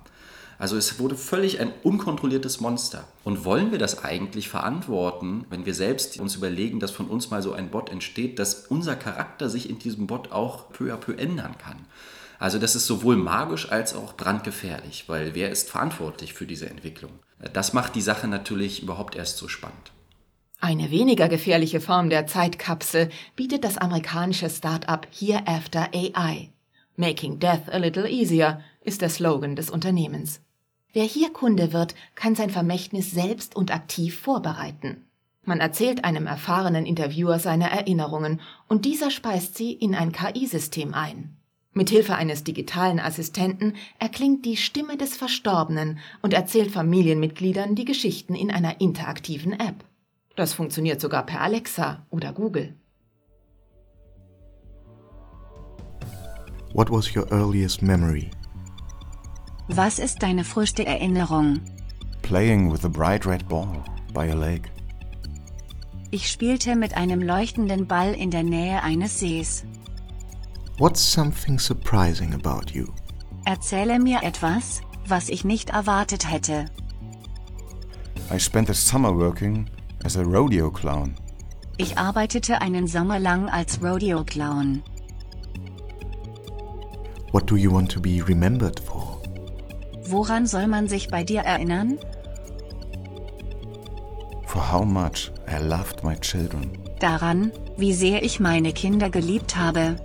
Also es wurde völlig ein unkontrolliertes Monster. Und wollen wir das eigentlich verantworten, wenn wir selbst uns überlegen, dass von uns mal so ein Bot entsteht, dass unser Charakter sich in diesem Bot auch peu à peu ändern kann? Also das ist sowohl magisch als auch brandgefährlich, weil wer ist verantwortlich für diese Entwicklung? Das macht die Sache natürlich überhaupt erst so spannend. Eine weniger gefährliche Form der Zeitkapsel bietet das amerikanische Start-up Hereafter AI. Making Death a Little Easier ist der Slogan des Unternehmens. Wer hier Kunde wird, kann sein Vermächtnis selbst und aktiv vorbereiten. Man erzählt einem erfahrenen Interviewer seine Erinnerungen und dieser speist sie in ein KI-System ein. Mithilfe eines digitalen Assistenten erklingt die Stimme des Verstorbenen und erzählt Familienmitgliedern die Geschichten in einer interaktiven App. Das funktioniert sogar per Alexa oder Google. What was your earliest memory? Was ist deine früheste Erinnerung? Playing with a bright red ball by a lake. Ich spielte mit einem leuchtenden Ball in der Nähe eines Sees. What's something surprising about you? Erzähle mir etwas, was ich nicht erwartet hätte. I spent a summer working as a rodeo clown. Ich arbeitete einen Sommer lang als Rodeo-Clown. What do you want to be remembered for? Woran soll man sich bei dir erinnern? For how much I loved my children. Daran, wie sehr ich meine Kinder geliebt habe.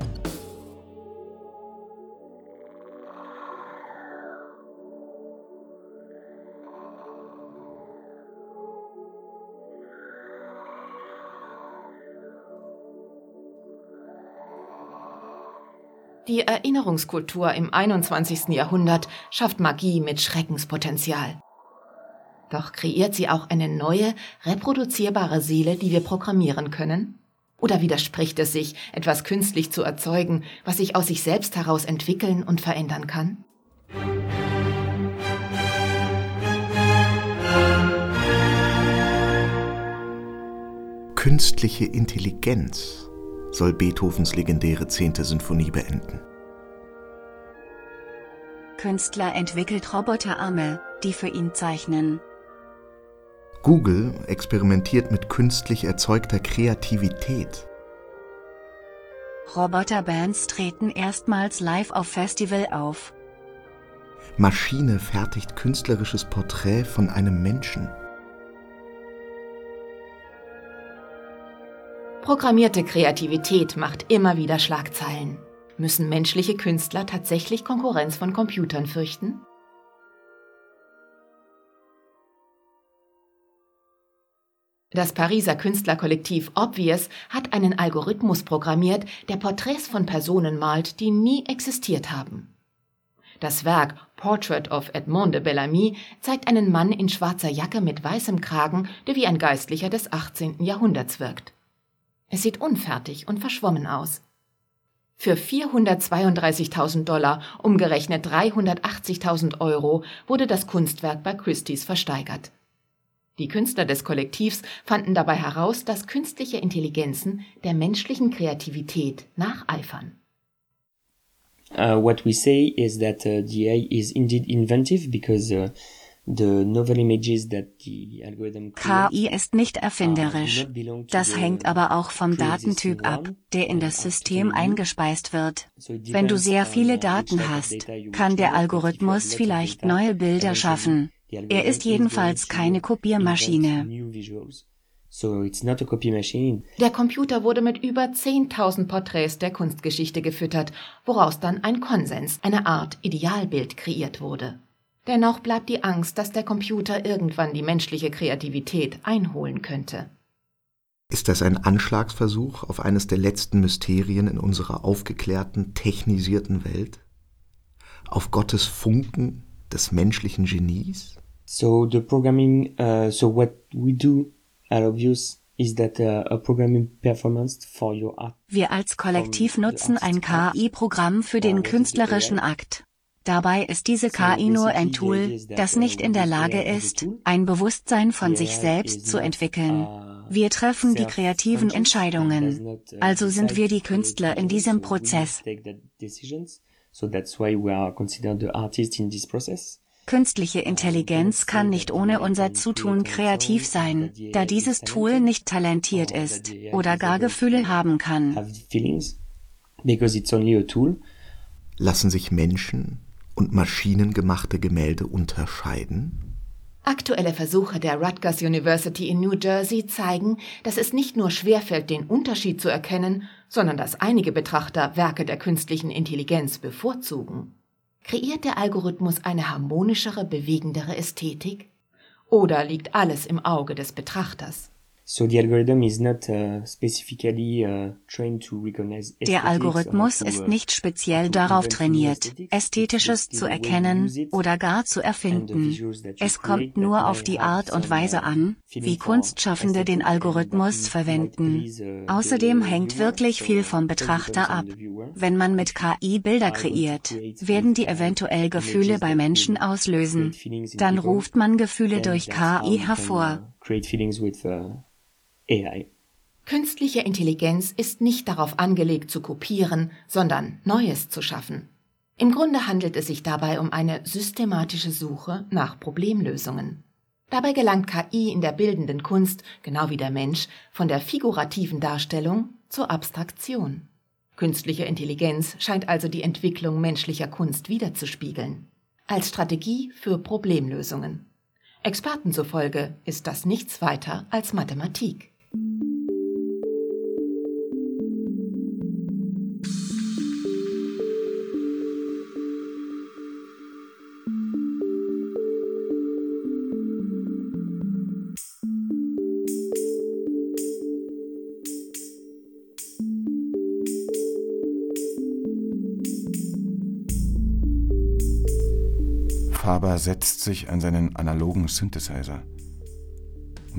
Die Erinnerungskultur im 21. Jahrhundert schafft Magie mit Schreckenspotenzial. Doch kreiert sie auch eine neue, reproduzierbare Seele, die wir programmieren können? Oder widerspricht es sich, etwas künstlich zu erzeugen, was sich aus sich selbst heraus entwickeln und verändern kann? Künstliche Intelligenz soll Beethovens legendäre zehnte Sinfonie beenden. Künstler entwickelt Roboterarme, die für ihn zeichnen. Google experimentiert mit künstlich erzeugter Kreativität. Roboterbands treten erstmals live auf Festival auf. Maschine fertigt künstlerisches Porträt von einem Menschen. Programmierte Kreativität macht immer wieder Schlagzeilen. Müssen menschliche Künstler tatsächlich Konkurrenz von Computern fürchten? Das Pariser Künstlerkollektiv Obvious hat einen Algorithmus programmiert, der Porträts von Personen malt, die nie existiert haben. Das Werk Portrait of Edmond de Bellamy zeigt einen Mann in schwarzer Jacke mit weißem Kragen, der wie ein Geistlicher des 18. Jahrhunderts wirkt. Es sieht unfertig und verschwommen aus. Für 432.000 Dollar, umgerechnet 380.000 Euro, wurde das Kunstwerk bei Christie's versteigert. Die Künstler des Kollektivs fanden dabei heraus, dass künstliche Intelligenzen der menschlichen Kreativität nacheifern. Uh, what we say is that uh, the AI is indeed inventive because uh, the novel images that the algorithm KI ist nicht erfinderisch. Das hängt aber auch vom Datentyp ab, der in das System eingespeist wird. Wenn du sehr viele Daten hast, kann der Algorithmus vielleicht neue Bilder schaffen. Er ist jedenfalls keine Kopiermaschine. Der Computer wurde mit über 10.000 Porträts der Kunstgeschichte gefüttert, woraus dann ein Konsens, eine Art Idealbild kreiert wurde. Dennoch bleibt die Angst, dass der Computer irgendwann die menschliche Kreativität einholen könnte. Ist das ein Anschlagsversuch auf eines der letzten Mysterien in unserer aufgeklärten, technisierten Welt? Auf Gottes Funken des menschlichen Genies? So the programming, uh, so what we do are obvious is that uh, a programming performance for your art. Wir als Kollektiv nutzen ein KI-Programm für den künstlerischen Akt. Dabei ist diese KI nur ein Tool, das nicht in der Lage ist, ein Bewusstsein von sich selbst zu entwickeln. Wir treffen die kreativen Entscheidungen. Also sind wir die Künstler in diesem Prozess. Künstliche Intelligenz kann nicht ohne unser Zutun kreativ sein, da dieses Tool nicht talentiert ist oder gar Gefühle haben kann. Lassen sich Menschen und maschinengemachte Gemälde unterscheiden? Aktuelle Versuche der Rutgers University in New Jersey zeigen, dass es nicht nur schwerfällt, den Unterschied zu erkennen, sondern dass einige Betrachter Werke der künstlichen Intelligenz bevorzugen. Kreiert der Algorithmus eine harmonischere, bewegendere Ästhetik? Oder liegt alles im Auge des Betrachters? So the algorithm is not uh, specifically uh, trained to recognize Der Algorithmus ist nicht speziell darauf trainiert, Ästhetisches zu erkennen oder gar zu erfinden. Es kommt nur auf die Art und Weise an, wie Kunstschaffende den Algorithmus verwenden. Außerdem hängt wirklich viel vom Betrachter ab. Wenn man mit KI Bilder kreiert, werden die eventuell Gefühle bei Menschen auslösen. Dann ruft man Gefühle durch KI hervor. AI. Künstliche Intelligenz ist nicht darauf angelegt zu kopieren, sondern Neues zu schaffen. Im Grunde handelt es sich dabei um eine systematische Suche nach Problemlösungen. Dabei gelangt KI in der bildenden Kunst, genau wie der Mensch, von der figurativen Darstellung zur Abstraktion. Künstliche Intelligenz scheint also die Entwicklung menschlicher Kunst wiederzuspiegeln. Als Strategie für Problemlösungen. Experten zufolge ist das nichts weiter als Mathematik. Faber setzt sich an seinen analogen Synthesizer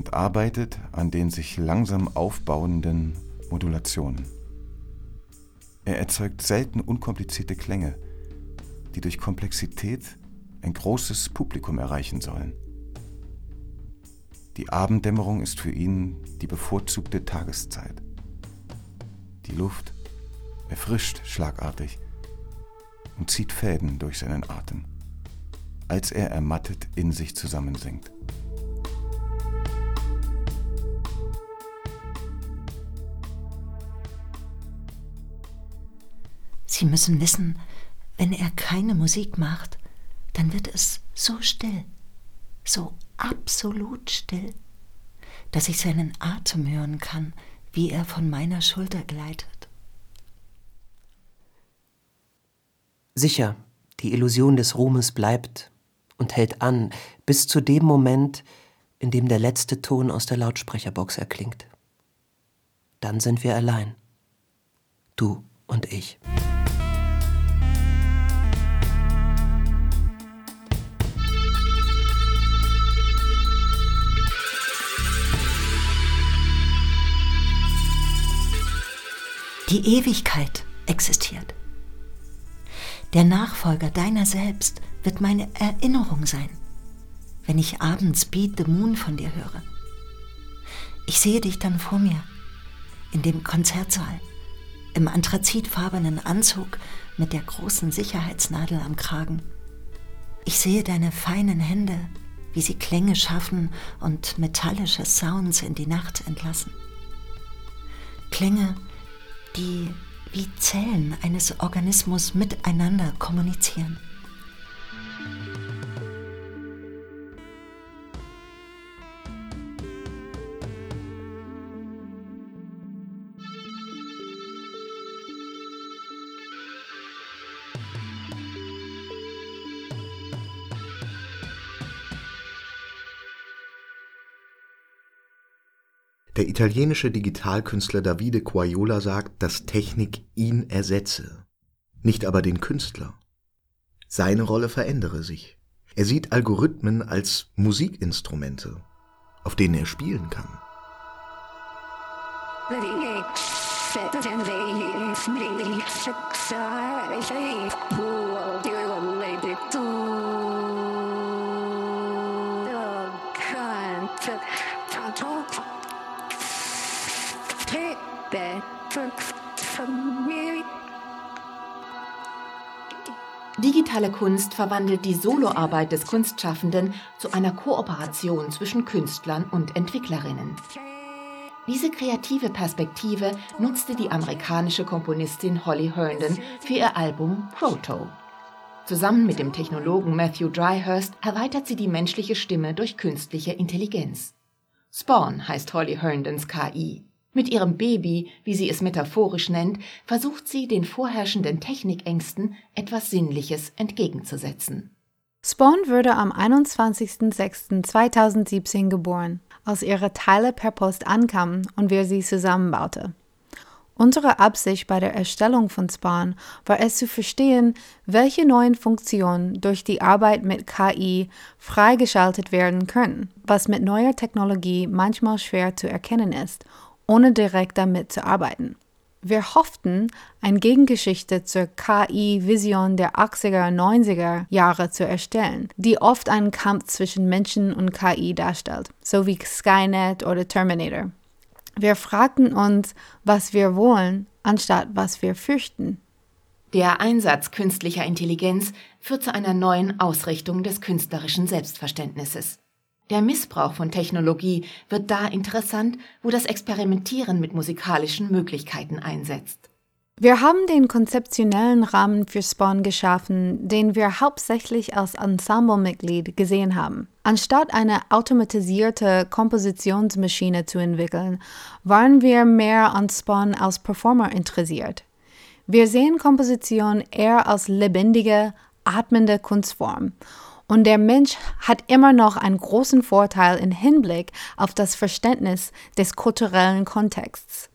und arbeitet an den sich langsam aufbauenden Modulationen. Er erzeugt selten unkomplizierte Klänge, die durch Komplexität ein großes Publikum erreichen sollen. Die Abenddämmerung ist für ihn die bevorzugte Tageszeit. Die Luft erfrischt schlagartig und zieht Fäden durch seinen Atem, als er ermattet in sich zusammensinkt. Sie müssen wissen, wenn er keine Musik macht, dann wird es so still, so absolut still, dass ich seinen Atem hören kann, wie er von meiner Schulter gleitet. Sicher, die Illusion des Ruhmes bleibt und hält an, bis zu dem Moment, in dem der letzte Ton aus der Lautsprecherbox erklingt. Dann sind wir allein. Du und ich. Die Ewigkeit existiert. Der Nachfolger deiner selbst wird meine Erinnerung sein, wenn ich abends Beat the Moon von dir höre. Ich sehe dich dann vor mir, in dem Konzertsaal, im anthrazitfarbenen Anzug mit der großen Sicherheitsnadel am Kragen. Ich sehe deine feinen Hände, wie sie Klänge schaffen und metallische Sounds in die Nacht entlassen. Klänge, die wie Zellen eines Organismus miteinander kommunizieren. Der italienische Digitalkünstler Davide Quaiola sagt, dass Technik ihn ersetze, nicht aber den Künstler. Seine Rolle verändere sich. Er sieht Algorithmen als Musikinstrumente, auf denen er spielen kann. Digitale Kunst verwandelt die Soloarbeit des Kunstschaffenden zu einer Kooperation zwischen Künstlern und Entwicklerinnen. Diese kreative Perspektive nutzte die amerikanische Komponistin Holly Herndon für ihr Album Proto. Zusammen mit dem Technologen Matthew Dryhurst erweitert sie die menschliche Stimme durch künstliche Intelligenz. Spawn heißt Holly Herndons KI. Mit ihrem Baby, wie sie es metaphorisch nennt, versucht sie, den vorherrschenden Technikängsten etwas Sinnliches entgegenzusetzen. Spawn wurde am 21.06.2017 geboren, als ihre Teile per Post ankamen und wir sie zusammenbaute. Unsere Absicht bei der Erstellung von Spawn war es zu verstehen, welche neuen Funktionen durch die Arbeit mit KI freigeschaltet werden können, was mit neuer Technologie manchmal schwer zu erkennen ist ohne direkt damit zu arbeiten. Wir hofften, eine Gegengeschichte zur KI-Vision der 80er, 90er Jahre zu erstellen, die oft einen Kampf zwischen Menschen und KI darstellt, so wie Skynet oder Terminator. Wir fragten uns, was wir wollen, anstatt was wir fürchten. Der Einsatz künstlicher Intelligenz führt zu einer neuen Ausrichtung des künstlerischen Selbstverständnisses. Der Missbrauch von Technologie wird da interessant, wo das Experimentieren mit musikalischen Möglichkeiten einsetzt. Wir haben den konzeptionellen Rahmen für Spawn geschaffen, den wir hauptsächlich als Ensemblemitglied gesehen haben. Anstatt eine automatisierte Kompositionsmaschine zu entwickeln, waren wir mehr an Spawn als Performer interessiert. Wir sehen Komposition eher als lebendige, atmende Kunstform und der Mensch hat immer noch einen großen Vorteil im Hinblick auf das Verständnis des kulturellen Kontexts.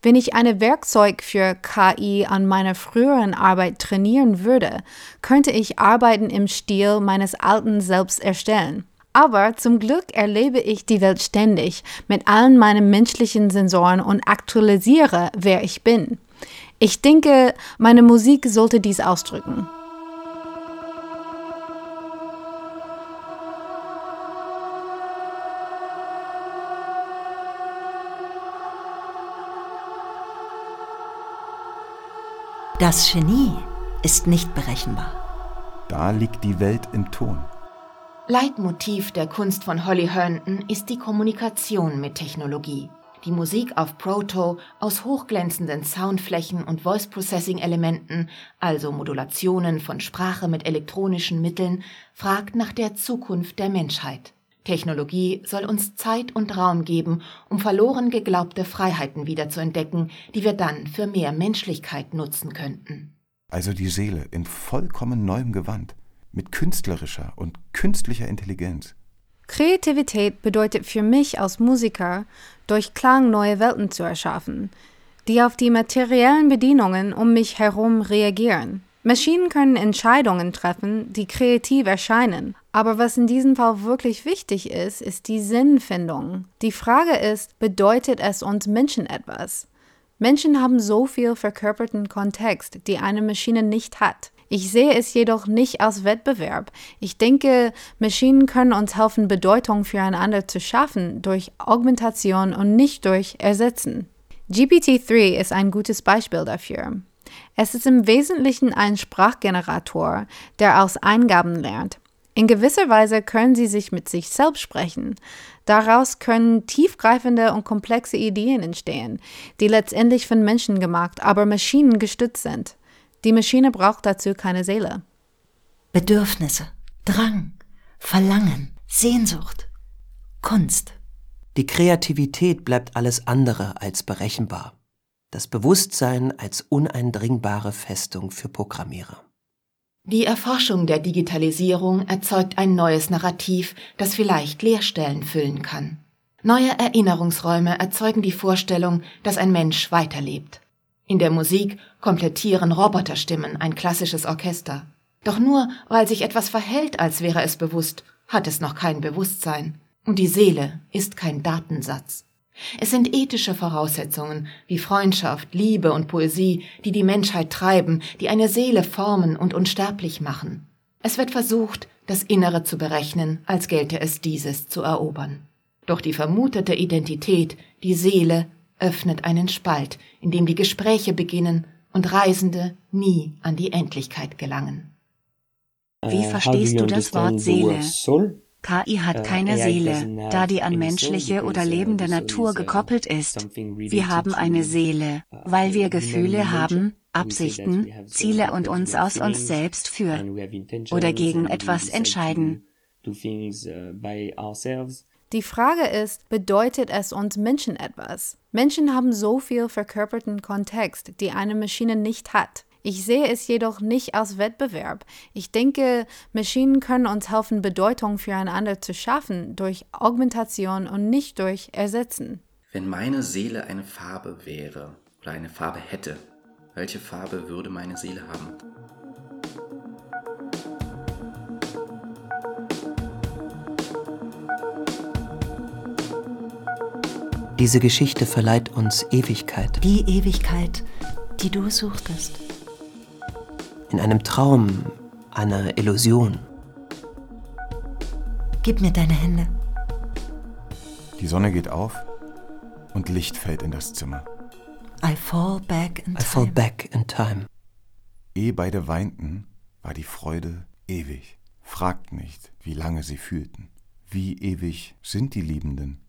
Wenn ich ein Werkzeug für KI an meiner früheren Arbeit trainieren würde, könnte ich Arbeiten im Stil meines alten Selbst erstellen. Aber zum Glück erlebe ich die Welt ständig mit allen meinen menschlichen Sensoren und aktualisiere, wer ich bin. Ich denke, meine Musik sollte dies ausdrücken. Das Genie ist nicht berechenbar. Da liegt die Welt im Ton. Leitmotiv der Kunst von Holly Herndon ist die Kommunikation mit Technologie. Die Musik auf Proto aus hochglänzenden Soundflächen und Voice Processing Elementen, also Modulationen von Sprache mit elektronischen Mitteln, fragt nach der Zukunft der Menschheit. Technologie soll uns Zeit und Raum geben, um verloren geglaubte Freiheiten wiederzuentdecken, die wir dann für mehr Menschlichkeit nutzen könnten. Also die Seele in vollkommen neuem Gewand, mit künstlerischer und künstlicher Intelligenz. Kreativität bedeutet für mich als Musiker, durch Klang neue Welten zu erschaffen, die auf die materiellen Bedingungen um mich herum reagieren. Maschinen können Entscheidungen treffen, die kreativ erscheinen. Aber was in diesem Fall wirklich wichtig ist, ist die Sinnfindung. Die Frage ist, bedeutet es uns Menschen etwas? Menschen haben so viel verkörperten Kontext, die eine Maschine nicht hat. Ich sehe es jedoch nicht als Wettbewerb. Ich denke, Maschinen können uns helfen, Bedeutung füreinander zu schaffen durch Augmentation und nicht durch Ersetzen. GPT-3 ist ein gutes Beispiel dafür. Es ist im Wesentlichen ein Sprachgenerator, der aus Eingaben lernt. In gewisser Weise können sie sich mit sich selbst sprechen. Daraus können tiefgreifende und komplexe Ideen entstehen, die letztendlich von Menschen gemacht, aber Maschinen gestützt sind. Die Maschine braucht dazu keine Seele. Bedürfnisse, Drang, Verlangen, Sehnsucht, Kunst. Die Kreativität bleibt alles andere als berechenbar. Das Bewusstsein als uneindringbare Festung für Programmierer. Die Erforschung der Digitalisierung erzeugt ein neues Narrativ, das vielleicht Leerstellen füllen kann. Neue Erinnerungsräume erzeugen die Vorstellung, dass ein Mensch weiterlebt. In der Musik komplettieren Roboterstimmen ein klassisches Orchester. Doch nur weil sich etwas verhält, als wäre es bewusst, hat es noch kein Bewusstsein. Und die Seele ist kein Datensatz. Es sind ethische Voraussetzungen wie Freundschaft, Liebe und Poesie, die die Menschheit treiben, die eine Seele formen und unsterblich machen. Es wird versucht, das Innere zu berechnen, als gelte es dieses zu erobern. Doch die vermutete Identität, die Seele, öffnet einen Spalt, in dem die Gespräche beginnen und Reisende nie an die Endlichkeit gelangen. Wie verstehst du das Wort Seele? KI hat keine Seele, da die an menschliche oder lebende Natur gekoppelt ist. Wir haben eine Seele, weil wir Gefühle haben, Absichten, Ziele und uns aus uns selbst für oder gegen etwas entscheiden. Die Frage ist, bedeutet es uns Menschen etwas? Menschen haben so viel verkörperten Kontext, die eine Maschine nicht hat. Ich sehe es jedoch nicht als Wettbewerb. Ich denke, Maschinen können uns helfen, Bedeutung füreinander zu schaffen durch Augmentation und nicht durch Ersetzen. Wenn meine Seele eine Farbe wäre oder eine Farbe hätte, welche Farbe würde meine Seele haben? Diese Geschichte verleiht uns Ewigkeit. Die Ewigkeit, die du suchtest in einem Traum, einer Illusion. Gib mir deine Hände. Die Sonne geht auf und Licht fällt in das Zimmer. I fall back in time. I fall back in time. Ehe beide weinten, war die Freude ewig. Fragt nicht, wie lange sie fühlten. Wie ewig sind die Liebenden?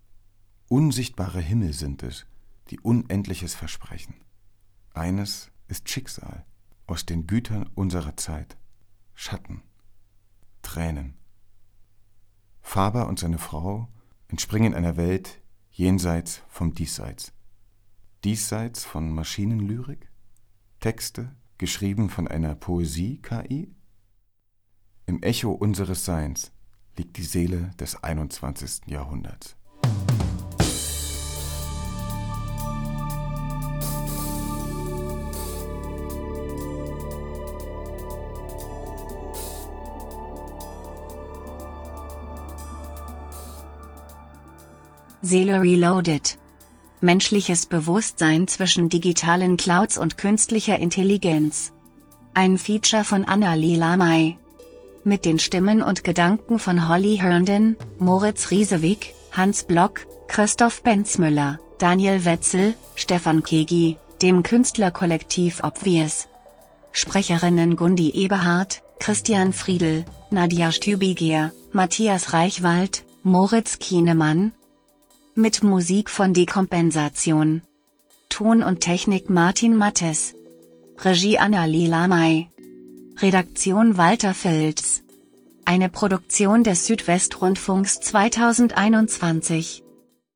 Unsichtbare Himmel sind es, die Unendliches versprechen. Eines ist Schicksal aus den Gütern unserer Zeit. Schatten, Tränen. Faber und seine Frau entspringen einer Welt jenseits vom Diesseits. Diesseits von Maschinenlyrik? Texte, geschrieben von einer Poesie-KI? Im Echo unseres Seins liegt die Seele des 21. Jahrhunderts. Seele Reloaded. Menschliches Bewusstsein zwischen digitalen Clouds und künstlicher Intelligenz. Ein Feature von Anna-Lee Lamay. Mit den Stimmen und Gedanken von Holly Herndon, Moritz Riesewig, Hans Block, Christoph Benzmüller, Daniel Wetzel, Stefan Kegi, dem Künstlerkollektiv Obvious. Sprecherinnen Gundi Eberhardt, Christian Friedel, Nadia Stübiger, Matthias Reichwald, Moritz Kienemann, mit Musik von Dekompensation. Ton und Technik Martin Mattes. Regie Anna-Lee Lamay. Redaktion Walter Filz. Eine Produktion des Südwestrundfunks 2021.